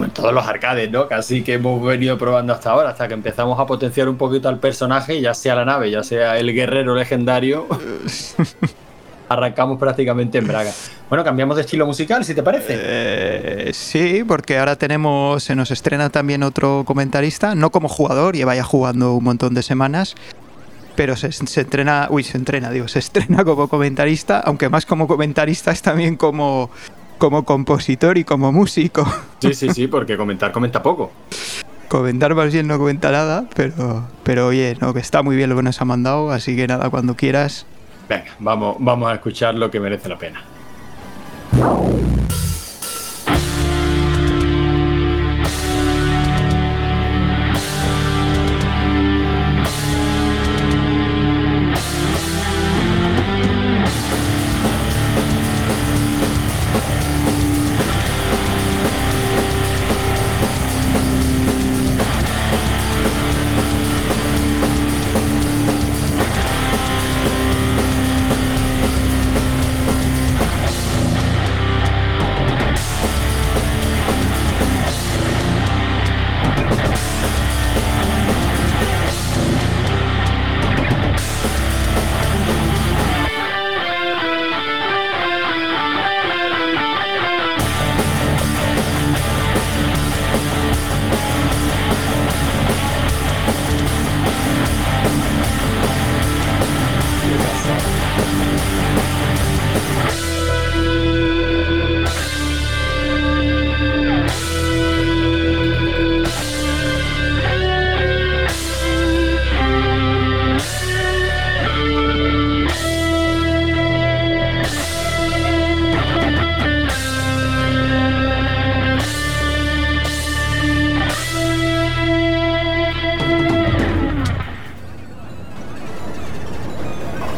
como en todos los arcades, ¿no? Casi que hemos venido probando hasta ahora, hasta que empezamos a potenciar un poquito al personaje, ya sea la nave, ya sea el guerrero legendario. arrancamos prácticamente en Braga. Bueno, cambiamos de estilo musical, si te parece. Eh, sí, porque ahora tenemos, se nos estrena también otro comentarista, no como jugador, lleva ya jugando un montón de semanas, pero se, se entrena, uy, se entrena, digo, se estrena como comentarista, aunque más como comentarista es también como, como compositor y como músico. Sí, sí, sí, porque comentar comenta poco. Comentar más bien no comenta nada, pero, pero oye, no, que está muy bien lo que nos ha mandado, así que nada, cuando quieras. Venga, vamos, vamos a escuchar lo que merece la pena.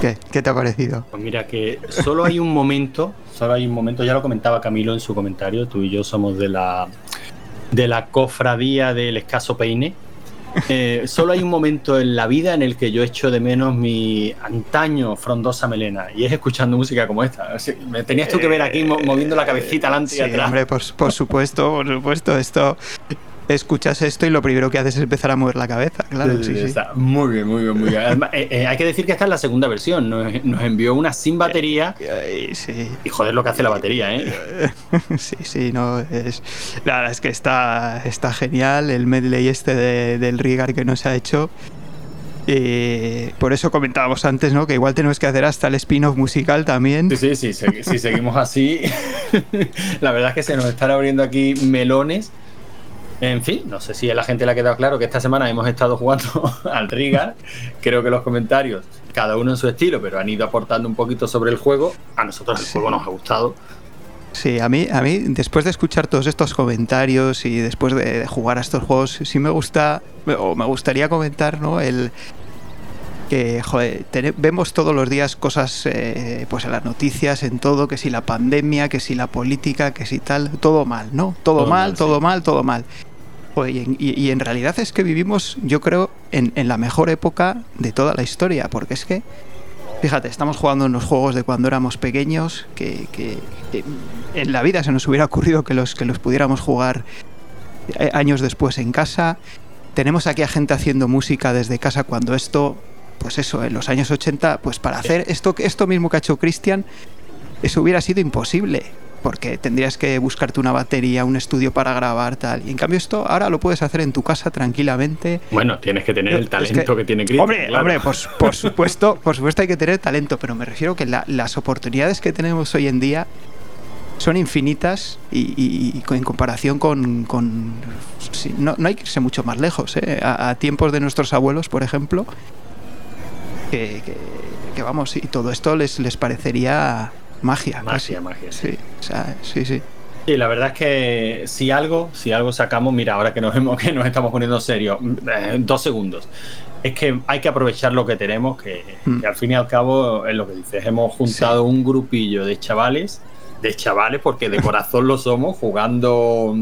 ¿Qué? ¿Qué te ha parecido? Pues mira que solo hay un momento, solo hay un momento, ya lo comentaba Camilo en su comentario, tú y yo somos de la de la cofradía del escaso peine. Eh, solo hay un momento en la vida en el que yo echo de menos mi antaño frondosa melena y es escuchando música como esta. Me tenías tú que ver aquí mo- moviendo la cabecita adelante y Sí, atrás. hombre, por, por supuesto, por supuesto, esto... Escuchas esto y lo primero que haces es empezar a mover la cabeza, claro, sí, sí. Está muy bien, muy bien, muy bien. Además, eh, eh, hay que decir que esta es la segunda versión. Nos, nos envió una sin batería. sí. Y joder lo que hace la batería, ¿eh? Sí, sí, no, es... La verdad es que está, está genial el medley este de- del Rigar que nos ha hecho. Eh, por eso comentábamos antes, ¿no? Que igual tenemos que hacer hasta el spin-off musical también. Sí, sí, sí, se- si seguimos así, la verdad es que se nos están abriendo aquí melones. En fin, no sé si a la gente le ha quedado claro que esta semana hemos estado jugando al Rigar. Creo que los comentarios, cada uno en su estilo, pero han ido aportando un poquito sobre el juego. A nosotros el juego nos ha gustado. Sí, a mí, a mí, después de escuchar todos estos comentarios y después de, de jugar a estos juegos, sí me gusta, o me gustaría comentar, ¿no? El que, joder, vemos todos los días cosas, eh, pues en las noticias, en todo, que si la pandemia, que si la política, que si tal, todo mal, ¿no? Todo, Todo mal, mal, todo mal, todo mal. Joder, y, en- y- en realidad es que vivimos, yo creo, en, en la mejor época de toda la historia, porque es que Fíjate, estamos jugando unos juegos de cuando éramos pequeños que, que- que en la vida se nos hubiera ocurrido que los, que los pudiéramos jugar eh, años después en casa. Tenemos aquí a gente haciendo música desde casa cuando esto, pues eso, en los años 80, pues para hacer esto, esto mismo que ha hecho Cristian, eso hubiera sido imposible. Porque tendrías que buscarte una batería, un estudio para grabar, tal. Y en cambio esto ahora lo puedes hacer en tu casa tranquilamente. Bueno, tienes que tener el Es talento que, tiene Cristian. Hombre, claro. hombre, por, por supuesto, por supuesto hay que tener talento, pero me refiero que la- las oportunidades que tenemos hoy en día son infinitas y, y- y con- en comparación con... con- sí, no, no hay que irse mucho más lejos, ¿eh? a, a tiempos de nuestros abuelos, por ejemplo, que, que- que vamos, y todo esto les, les parecería magia. Magia, casi. magia, Sí, o sea, sí, sí. Sí, la verdad es que si algo, si algo sacamos, mira, ahora que nos vemos que nos estamos poniendo serios, eh, dos segundos. Es que hay que aprovechar lo que tenemos, que, Mm. que al fin y al cabo es lo que dices. Hemos juntado un grupillo de chavales, de chavales, porque de corazón lo somos, jugando,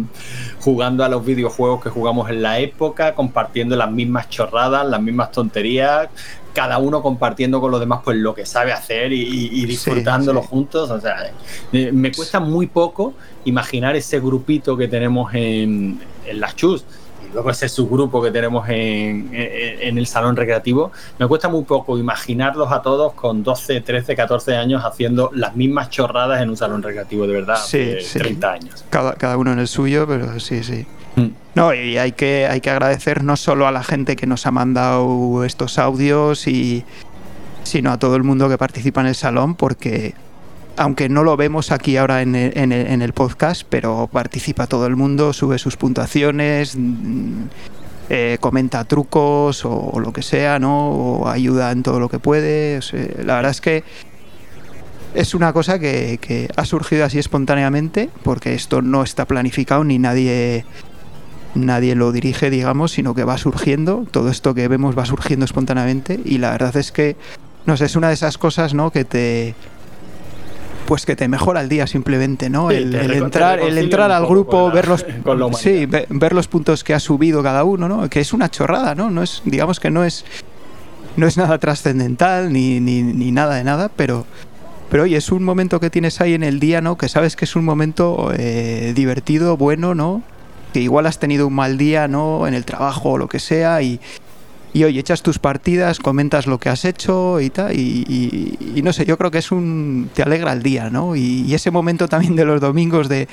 jugando a los videojuegos que jugamos en la época, compartiendo las mismas chorradas, las mismas tonterías, cada uno compartiendo con los demás pues lo que sabe hacer y, disfrutándolo sí. juntos. O sea, eh, me cuesta muy poco imaginar ese grupito que tenemos en, en las chus. y luego ese subgrupo que tenemos en, en- en el salón recreativo, me cuesta muy poco imaginarlos a todos con 12, 13, 14 años haciendo las mismas chorradas en un salón recreativo, de verdad, Sí, de sí. 30 años. Cada, cada uno en el suyo, pero sí, sí. Mm. No, y hay que, hay que agradecer no solo a la gente que nos ha mandado estos audios, y, sino a todo el mundo que participa en el salón, porque aunque no lo vemos aquí ahora en el, podcast, pero participa todo el mundo, sube sus puntuaciones, mm, eh, comenta trucos o, lo que sea, ¿no? O ayuda en todo lo que puede. la verdad es que es una cosa que ha surgido así espontáneamente, porque esto no está planificado ni nadie nadie lo dirige, digamos, sino que va surgiendo. Todo esto que vemos va surgiendo espontáneamente y la verdad es que, no sé, es una de esas cosas, ¿no? Que te pues que te mejora el día simplemente, ¿no? Sí, el, entrar, el entrar al grupo, la- ver los sí, ve- ver los puntos que ha subido cada uno, ¿no? Que es una chorrada, ¿no? No es, digamos que no es no es nada trascendental ni, ni, ni nada de nada, pero pero oye, es un momento que tienes ahí en el día, ¿no? Que sabes que es un momento eh, divertido, bueno, ¿no? Que igual has tenido un mal día, ¿no? En el trabajo o lo que sea y, y oye, echas tus partidas, comentas lo que has hecho y tal, y, y- y no sé, yo creo que es un... te alegra el día, ¿no? Y, y ese momento también de los domingos de,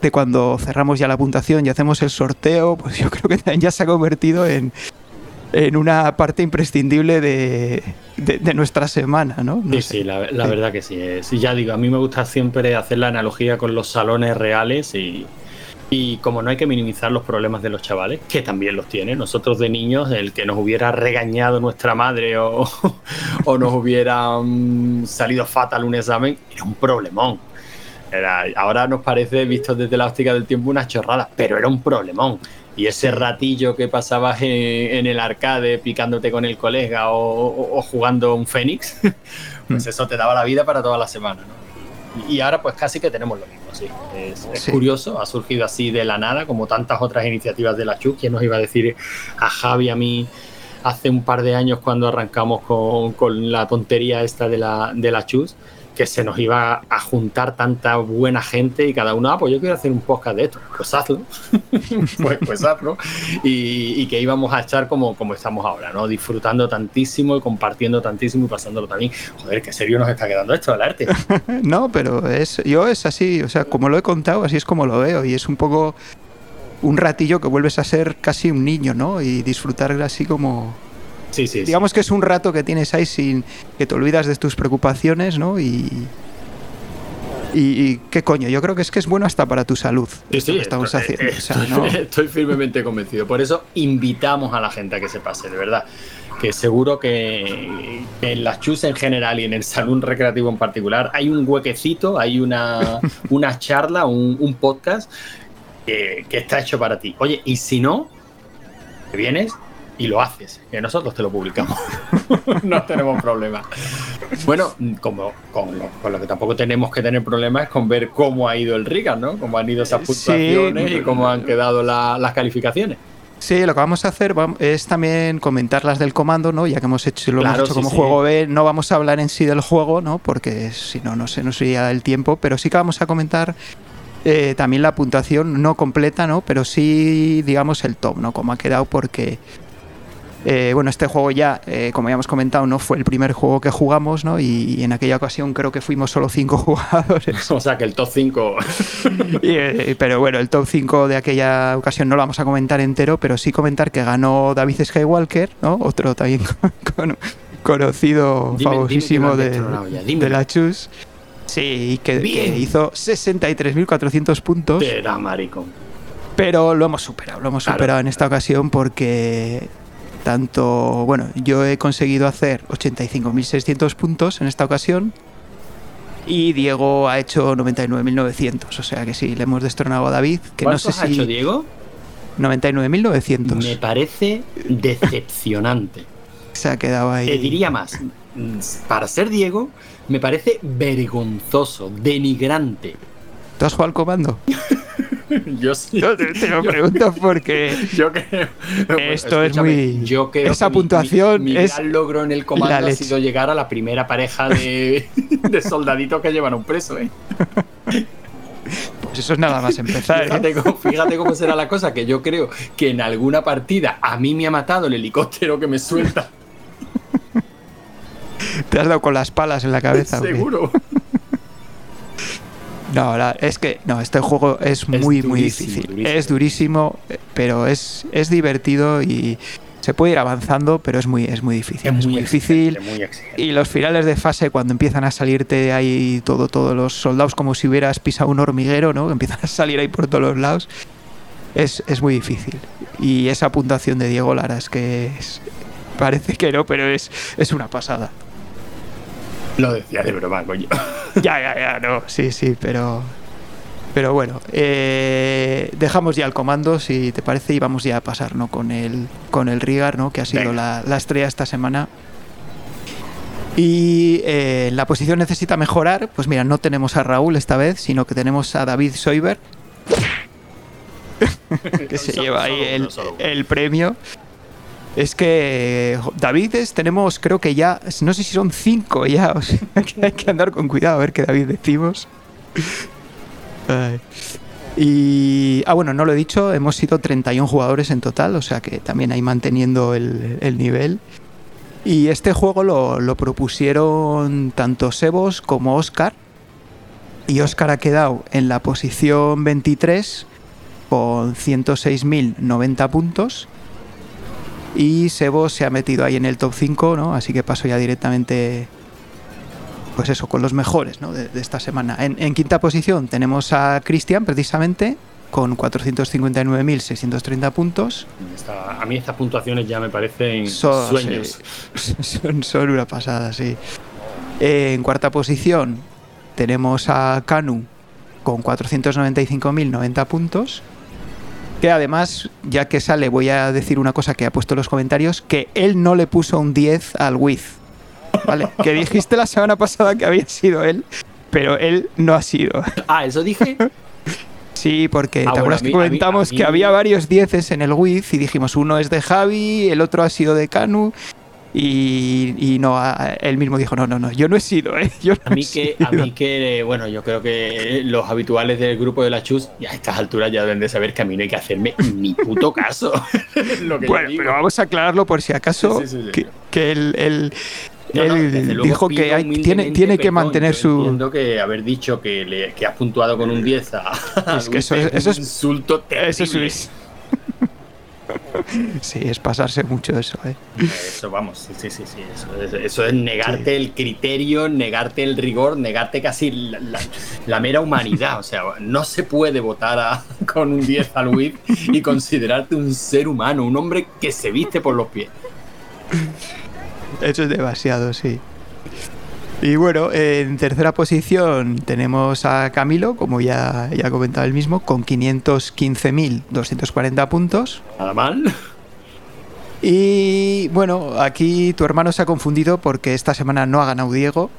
de cuando cerramos ya la puntuación y hacemos el sorteo, pues yo creo que también ya se ha convertido en, en una parte imprescindible de, de- de nuestra semana, ¿no? No Sí, sé. sí, la, la verdad que sí. es- y ya digo, a mí me gusta siempre hacer la analogía con los salones reales y, y como no hay que minimizar los problemas de los chavales, que también los tiene, nosotros de niños, el que nos hubiera regañado nuestra madre o, o nos hubiera mm, salido fatal un examen, era un problemón. Era- ahora nos parece, visto desde la óptica del tiempo, una chorrada, pero era un problemón. Y ese ratillo que pasabas en, en el arcade picándote con el colega o, o- o jugando un Fénix, pues eso te daba la vida para toda la semana. ¿no? Y ahora pues casi que tenemos lo mismo, sí. Es, es Sí. curioso, ha surgido así de la nada, como tantas otras iniciativas de la CHU. ¿Quién nos iba a decir a Javi, a mí, hace un par de años cuando arrancamos con, con la tontería esta de la, de la CHUS? Que se nos iba a juntar tanta buena gente y cada uno, ah, pues yo quiero hacer un podcast de esto, pues hazlo, pues, pues hazlo, y, que íbamos a estar como, como estamos ahora, ¿no? Disfrutando tantísimo y compartiendo tantísimo y pasándolo también. Joder, qué serio nos está quedando esto del arte. No, pero es yo es así, o sea, como lo he contado, así es como lo veo y es un poco un ratillo que vuelves a ser casi un niño, ¿no? Y disfrutar así como Sí, sí, sí. digamos que es un rato que tienes ahí sin que te olvidas de tus preocupaciones, ¿no? Y y, y qué coño, yo creo que es que es bueno hasta para tu salud. Sí, esto sí, que estamos estoy, haciendo. o sea, estoy- ¿no? estoy firmemente convencido. Por eso invitamos a la gente a que se pase, de verdad. Que seguro que, que en las chus en general y en el salón recreativo en particular hay un huequecito, hay una, una charla, un, un podcast que, que está hecho para ti. Oye, y si no, te vienes y lo haces, que nosotros te lo publicamos. no tenemos problema. Bueno, como con lo, con lo que tampoco tenemos que tener problemas es con ver cómo ha ido el Riga, ¿no? Cómo han ido esas Sí. puntuaciones y cómo han quedado la- las calificaciones. Sí, lo que vamos a hacer es también comentar las del comando, ¿no? Ya que hemos hecho, lo Claro, hemos hecho como sí. juego B, no vamos a hablar en sí del juego, ¿no? Porque si no, no se nos iría el tiempo, pero sí que vamos a comentar eh, también la puntuación, no completa, ¿no? Pero sí, digamos, el top, ¿no? Como ha quedado, porque, eh, bueno, este juego ya, eh, como ya hemos comentado, no fue el primer juego que jugamos, ¿no? Y, y en aquella ocasión creo que fuimos solo cinco jugadores. O sea que el top 5. Y, eh, pero bueno, el top 5 de aquella ocasión no lo vamos a comentar entero, pero sí comentar que ganó David Skywalker, ¿no? Otro también con- conocido, Dime- famosísimo dime de, ya, de la Chus. Sí, que, que hizo 63.400 puntos, Era maricón. pero lo hemos superado, lo hemos Claro. superado en esta ocasión porque tanto, bueno, yo he conseguido hacer 85.600 puntos en esta ocasión y Diego ha hecho 99.900, o sea que sí, le hemos destronado a David, que no ¿Cuántos sé ha si hecho Diego? 99.900 Me parece decepcionante. se ha quedado ahí. Te diría más. Para ser Diego, me parece vergonzoso, denigrante. ¿Tú has jugado al comando? Yo sí. Yo te, te lo pregunto porque Yo creo. Esto es muy- Yo creo esa que puntuación mi, mi es gran logro en el comando ha sido llegar a la primera pareja de, de soldaditos que llevan a un preso, ¿eh? Pues eso es nada más empezar. ¿eh? Fíjate, cómo, fíjate cómo será la cosa, que yo creo que en alguna partida a mí me ha matado el helicóptero que me suelta. Te has dado con las palas en la cabeza. ¿o qué? No, la- es que no, este juego es muy, muy durísimo, difícil. durísimo. Es durísimo, pero es, es divertido y se puede ir avanzando, pero es muy, es muy difícil. Es, muy, difícil. muy. Y los finales de fase, cuando empiezan a salirte ahí todo, todos los soldados como si hubieras pisado un hormiguero, ¿no? Que empiezan a salir ahí por todos los lados. Es, es muy difícil. Y esa puntuación de Diego Lara es que es- parece que no, pero es, es una pasada. Lo decía de broma, coño. Ya, ya, ya, no, sí, sí, pero. Pero bueno, eh, dejamos ya el comando, si te parece, y vamos ya a pasar ¿no? con, el, con el Rigar, ¿no? que ha sido la, la estrella esta semana. Y eh, la posición necesita mejorar. Pues mira, no tenemos a Raúl esta vez, sino que tenemos a David Soiber, que se lleva ahí el, el premio. Es que Davides tenemos, creo que ya, no sé si son cinco ya, hay que andar con cuidado a ver qué David decimos. Y, ah, bueno, no lo he dicho, hemos sido 31 jugadores en total, o sea que también ahí manteniendo el, el nivel. Y este juego lo, lo propusieron tanto Sebos como Oscar. Y Oscar ha quedado en la posición 23 con 106.090 puntos. Y Sebo se ha metido ahí en el top 5, ¿no? Así que paso ya directamente, pues eso, con los mejores, ¿no? De, de esta semana. En, en quinta posición tenemos a Cristian, precisamente, con 459.630 puntos. Esta- a mí estas puntuaciones ya me parecen Son, sueños. sí, son, son una pasada, sí. En cuarta posición tenemos a Kanu con 495.090 puntos. Que además, ya que sale, voy a decir una cosa que ha puesto en los comentarios, que él no le puso un 10 al Wiz. ¿Vale? que dijiste la semana pasada que había sido él, pero él no ha sido. Ah, eso dije. Sí, porque Ah, te bueno, acuerdas a mí- que a mí- comentamos a mí- que había varios dieces en el Wiz y dijimos uno es de Javi, el otro ha sido de Kanu y, y no, él mismo dijo no, no, no, yo no he sido, ¿eh? Yo no A mí que, sido". a mí que, bueno, yo creo que los habituales del grupo de la Chus, ya a estas alturas ya deben de saber que a mí no hay que hacerme ni puto caso. Lo que yo Bueno, pero vamos a aclararlo por si acaso Sí, sí, sí, sí. que, que él, él- No, no, él desde luego dijo que hay- tiene, tiene que mantener su... Entiendo que haber dicho que, le, que has puntuado con un 10 a. Es que eso es- eso es- un insulto terrible. Eso es... Sí, es pasarse mucho eso, ¿eh? Eso, vamos, sí, sí, sí, sí, Eso, es, eso es negarte el criterio, negarte el rigor, negarte casi la, la- la mera humanidad. O sea, no se puede votar a- con un 10 al WIP y considerarte un ser humano, un hombre que se viste por los pies. Eso es demasiado, sí. Y bueno, en tercera posición tenemos a Camilo, como ya, ya ha comentado él mismo, con 515.240 puntos. Nada mal. Y bueno, aquí tu hermano se ha confundido porque esta semana no ha ganado Diego.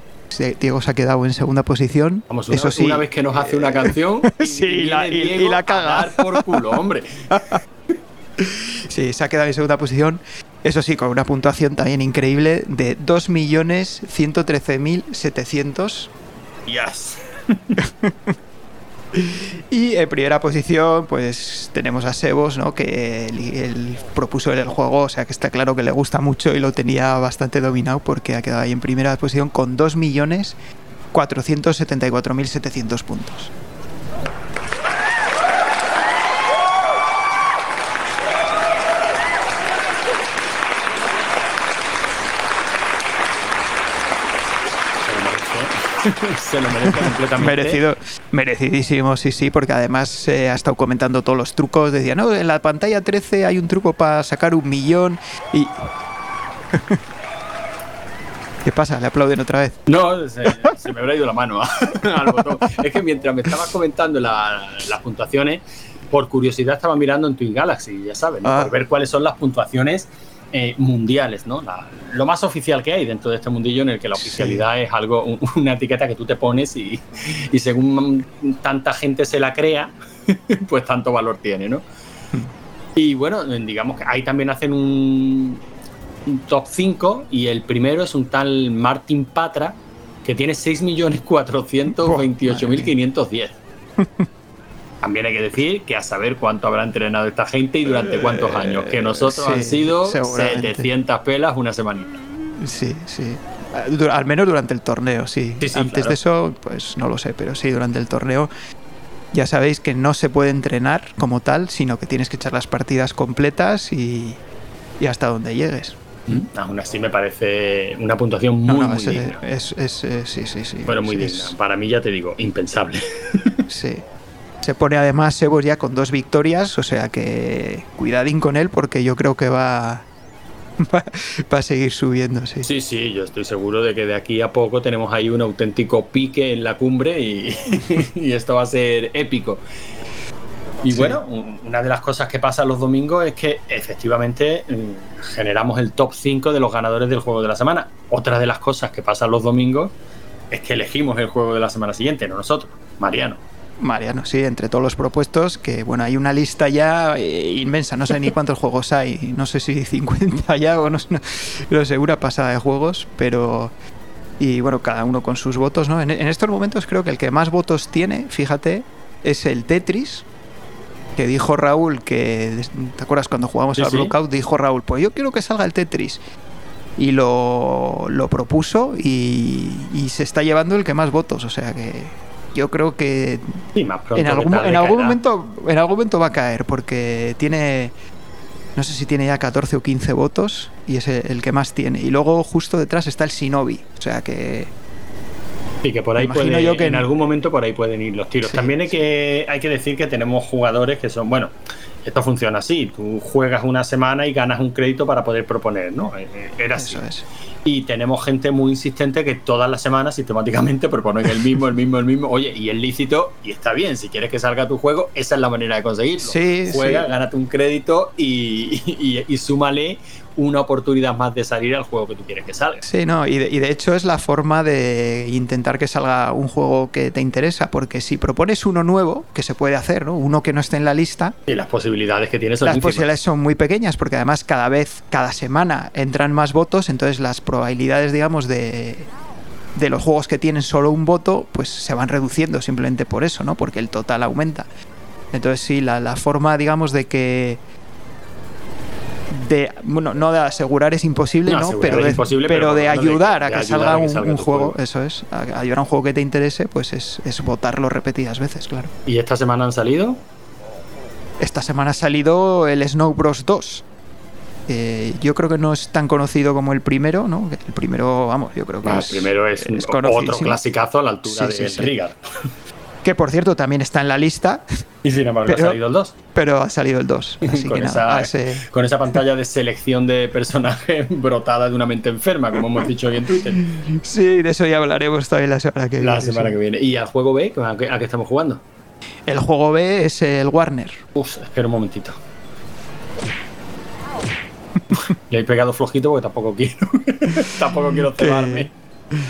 Diego se ha quedado en segunda posición. Vamos, una, Eso sí, una vez que nos hace una canción y, Sí, y la- y- y la caga. por culo, hombre. sí, se ha quedado en segunda posición. Eso sí, con una puntuación también increíble de 2.113.700. Yes. Y en primera posición, pues tenemos a Sebos, ¿no? Que él, él propuso el juego, o sea que está claro que le gusta mucho y lo tenía bastante dominado porque ha quedado ahí en primera posición con 2.474.700 puntos. Se lo merece completamente. Merecido, merecidísimo, sí, sí, porque además eh, ha estado comentando todos los trucos. Decía, no, en la pantalla 13 hay un truco para sacar un millón y... ¿Qué pasa? ¿Le aplauden otra vez? No, se, se me habrá ido la mano al botón. Es que mientras me estabas comentando la- las puntuaciones, por curiosidad estaba mirando en Twin Galaxy, ya sabes, ¿no? Ah. por ver cuáles son las puntuaciones eh, mundiales, ¿no? La- lo más oficial que hay dentro de este mundillo en el que la oficialidad es algo, un- una etiqueta que tú te pones y, y según tanta gente se la crea, pues tanto valor tiene, ¿no? Y bueno, digamos que ahí también hacen un, un top 5 y el primero es un tal Martin Patra que tiene 6.428.510. También hay que decir que a saber cuánto habrá entrenado esta gente y durante cuántos años. Que nosotros han sido 700 pelas una semanita. Sí, sí. Al menos durante el torneo, sí. Antes de eso, pues no lo sé, pero sí, durante el torneo ya sabéis que no se puede entrenar como tal, sino que tienes que echar las partidas completas y, hasta donde llegues. Mm. Aún así me parece una puntuación muy, muy digna. Es, eh, sí, sí, sí. Bueno, muy digna. Para mí ya te digo, impensable. sí. Se pone además Sebos ya con dos victorias, o sea que cuidadín con él porque yo creo que va, va, a seguir subiendo, sí. Sí, sí, yo estoy seguro de que de aquí a poco tenemos ahí un auténtico pique en la cumbre y, esto va a ser épico. Y bueno, una de las cosas que pasa los domingos es que efectivamente mm, generamos el top 5 de los ganadores del juego de la semana. Otra de las cosas que pasa los domingos es que elegimos el juego de la semana siguiente, no nosotros, Mariano. Mariano, sí, entre todos los propuestos, que bueno, hay una lista ya eh, inmensa, no sé ni cuántos juegos hay, no sé si 50 ya o no, no, sé, una pasada de juegos, pero... Y bueno, cada uno con sus votos, ¿no? En, estos momentos creo que el que más votos tiene, fíjate, es el Tetris, que dijo Raúl que, ¿te acuerdas cuando jugamos al Blockout? Dijo Raúl, pues yo quiero que salga el Tetris. Y lo, lo propuso y, y se está llevando el que más votos, o sea que yo creo que en algún, en algún momento en algún momento va a caer porque tiene no sé si tiene ya 14 o 15 votos y es el que más tiene. Y luego justo detrás está el Shinobi o sea que Sí, que por ahí puede, yo que en algún momento por ahí pueden ir los tiros. También hay que, hay que decir que tenemos jugadores que son, bueno, esto funciona así, tú juegas una semana y ganas un crédito para poder proponer, ¿no? Eh, eh, era así. Eso es. Y tenemos gente muy insistente que todas las semanas sistemáticamente proponen el mismo, el mismo, el mismo. Oye, y es lícito y está bien. Si quieres que salga tu juego, esa es la manera de conseguirlo. Sí, Juega, gánate un crédito y, y, y súmale una oportunidad más de salir al juego que tú quieres que salga. Sí, no, y de, hecho es la forma de intentar que salga un juego que te interesa, porque si propones uno nuevo, que se puede hacer, ¿no? Uno que no esté en la lista. Y las posibilidades que tienes son Las posibilidades son muy pequeñas, porque además cada vez, cada semana entran más votos, entonces las probabilidades, digamos, de de los juegos que tienen solo un voto, pues se van reduciendo simplemente por eso, ¿no? Porque el total aumenta. Entonces sí, la, la forma, digamos, de que de bueno no de asegurar es imposible no, pero, de, pero, de ayudar a que salga un, juego, eso es a, ayudar a un juego que te interese pues es, es votarlo repetidas veces claro. Y esta semana han salido esta semana ha salido el Snow Bros 2 eh, yo creo que no es tan conocido como el primero, ¿no? El primero, vamos, yo creo que ah, es, el primero es, otro clasicazo a la altura de sí, que por cierto también está en la lista. Y sin embargo ha salido el 2. Pero ha salido el 2. con, esa, con esa pantalla de selección de personajes brotada de una mente enferma, como hemos dicho hoy en Twitter. Sí, de eso ya hablaremos también la semana que viene. La semana que viene. ¿Y al juego B? ¿A qué, ¿A qué, estamos jugando? El juego B es el Warner. Uf, espera un momentito. Le he pegado flojito porque tampoco quiero. tampoco quiero cebarme.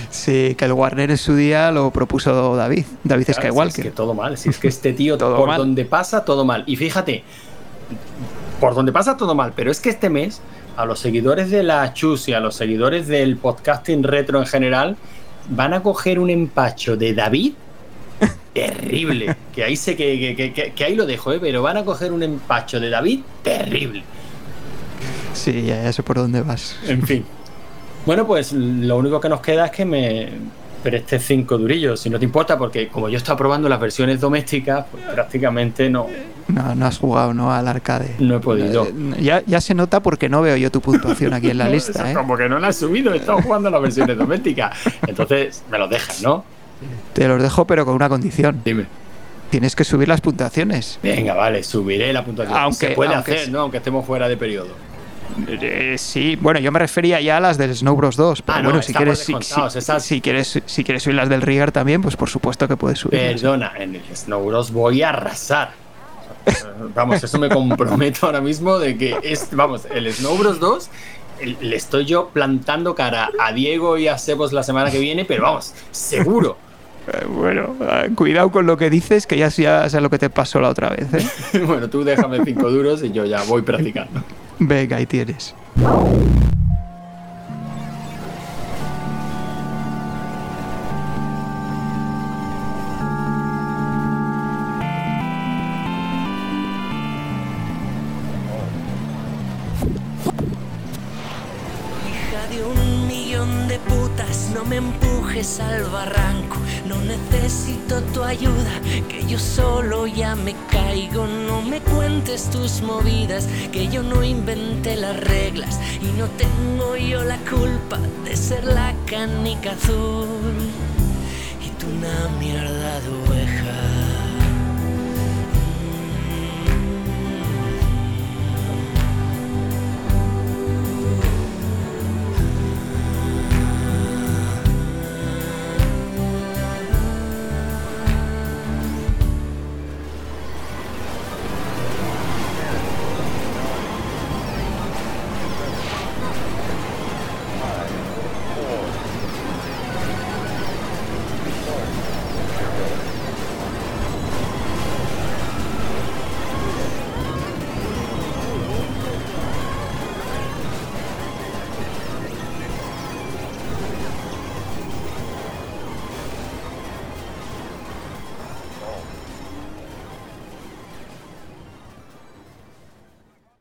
Sí, que el Warner en su día lo propuso David, David Skywalker. es que todo mal, si es que este tío por donde pasa todo mal. Y fíjate, por donde pasa todo mal, pero es que este mes a los seguidores de la Chus y a los seguidores del podcasting retro en general van a coger un empacho de David terrible. que ahí sé que, que, ahí lo dejo, ¿eh? pero van a coger un empacho de David terrible. Sí, ya sé por dónde vas. En fin. Bueno, pues lo único que nos queda es que me prestes cinco durillos, si no te importa, porque como yo estaba probando las versiones domésticas, pues prácticamente no. No, no has jugado, ¿no? Al arcade. No he podido. Ya, ya se nota porque no veo yo tu puntuación aquí en la lista, ¿eh? Como que no la has subido, he estado jugando las versiones domésticas. Entonces, me los dejas, ¿no? Te los dejo, pero con una condición. Dime. Tienes que subir las puntuaciones. Venga, vale, subiré la puntuación. Aunque, se puede hacer, ¿no? Aunque estemos fuera de periodo. Eh, sí, bueno, yo me refería ya a las del Snow Bros 2. Pero ah, bueno, si quieres, si, quieres, si quieres subir las del Rigger también, pues por supuesto que puedes subir. Perdona, en el Snow Bros voy a arrasar. Vamos, eso me comprometo ahora mismo de que es, vamos, el Snow Bros 2 le estoy yo plantando cara a Diego y a Sebos la semana que viene, pero vamos, seguro. Eh, bueno, ah, cuidado con lo que dices, que ya sé lo que te pasó la otra vez. ¿eh? bueno, tú déjame cinco duros y yo ya voy practicando. Venga, ahí tienes. Movidas, que yo no inventé las reglas. Y no tengo yo la culpa de ser la canica azul. Y tú una mierda duele.